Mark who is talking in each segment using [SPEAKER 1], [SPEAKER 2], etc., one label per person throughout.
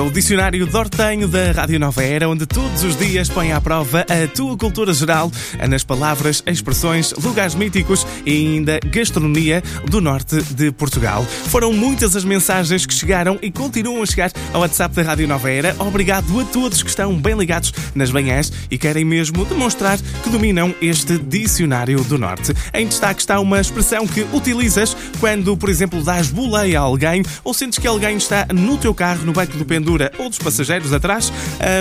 [SPEAKER 1] O Dicionário Dortenho da Rádio Nova Era, onde todos os dias põe à prova a tua cultura geral nas palavras, expressões, lugares míticos e ainda gastronomia do norte de Portugal. Foram muitas as mensagens que chegaram e continuam a chegar ao WhatsApp da Rádio Nova Era. Obrigado a todos que estão bem ligados nas manhãs e querem mesmo demonstrar que dominam este Dicionário do Norte. Em destaque está uma expressão que utilizas quando, por exemplo, dás boleia a alguém ou sentes que alguém está no teu carro, no banco do pendura ou dos passageiros atrás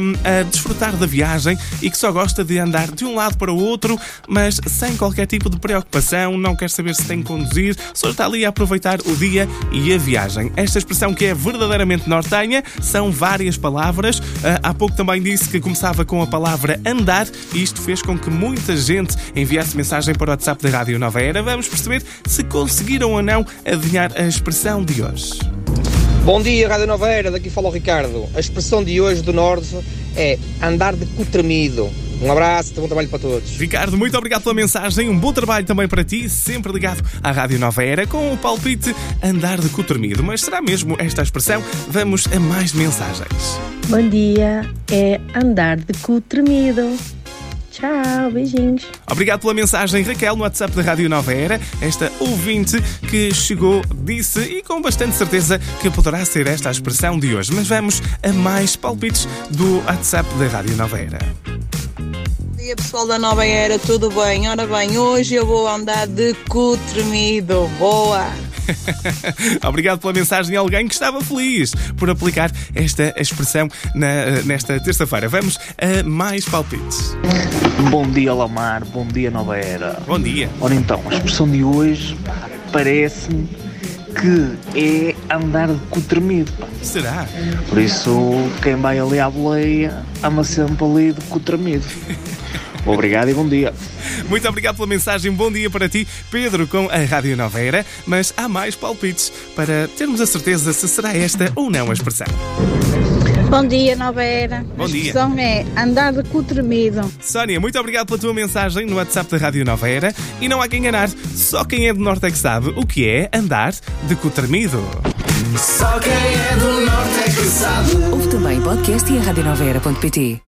[SPEAKER 1] um, a desfrutar da viagem e que só gosta de andar de um lado para o outro, mas sem qualquer tipo de preocupação, não quer saber se tem que conduzir, só está ali a aproveitar o dia e a viagem. Esta expressão que é verdadeiramente nortenha são várias palavras. Uh, há pouco também disse que começava com a palavra andar e isto fez com que muita gente enviasse mensagem para o WhatsApp da Rádio Nova Era. Vamos perceber se conseguiram ou não adivinhar a expressão de hoje.
[SPEAKER 2] Bom dia, Rádio Nova Era, daqui fala o Ricardo. A expressão de hoje do Norte é andar de cu tremido. Um abraço, bom trabalho para todos.
[SPEAKER 1] Ricardo, muito obrigado pela mensagem. Um bom trabalho também para ti, sempre ligado à Rádio Nova Era, com o palpite andar de cu tremido. Mas será mesmo esta a expressão? Vamos a mais mensagens.
[SPEAKER 3] Bom dia, é andar de cu tremido. Tchau, beijinhos.
[SPEAKER 1] Obrigado pela mensagem, Raquel, no WhatsApp da Rádio Nova Era. Esta ouvinte que chegou disse, e com bastante certeza, que poderá ser esta a expressão de hoje. Mas vamos a mais palpites do WhatsApp da Rádio Nova Era.
[SPEAKER 4] Bom dia pessoal da Nova Era, tudo bem? Ora bem, hoje eu vou andar de cu tremido. Boa!
[SPEAKER 1] Obrigado pela mensagem de alguém que estava feliz por aplicar esta expressão na- nesta terça-feira. Vamos a mais palpites.
[SPEAKER 5] Bom dia, Lamar. Bom dia, Nova Era.
[SPEAKER 1] Bom dia.
[SPEAKER 5] Ora então, a expressão de hoje parece-me que é andar de cu tremido. pá.
[SPEAKER 1] Será?
[SPEAKER 5] Por isso, quem vai ali à boleia anda sempre ali de cu tremido. Obrigado e bom dia.
[SPEAKER 1] Muito obrigado pela mensagem. Bom dia para ti, Pedro, com a Rádio Nova Era. Mas há mais palpites para termos a certeza se será esta ou não a expressão.
[SPEAKER 6] Bom dia, Nova Era.
[SPEAKER 1] Bom
[SPEAKER 6] a
[SPEAKER 1] dia.
[SPEAKER 6] expressão é andar de cu tremido.
[SPEAKER 1] Sónia, muito obrigado pela tua mensagem no WhatsApp da Rádio Nova Era. E não há quem enganar, só quem é do Norte é que sabe o que é andar de cu tremido.
[SPEAKER 7] Só quem é do norte é que sabe.
[SPEAKER 8] Ouve também podcast e a.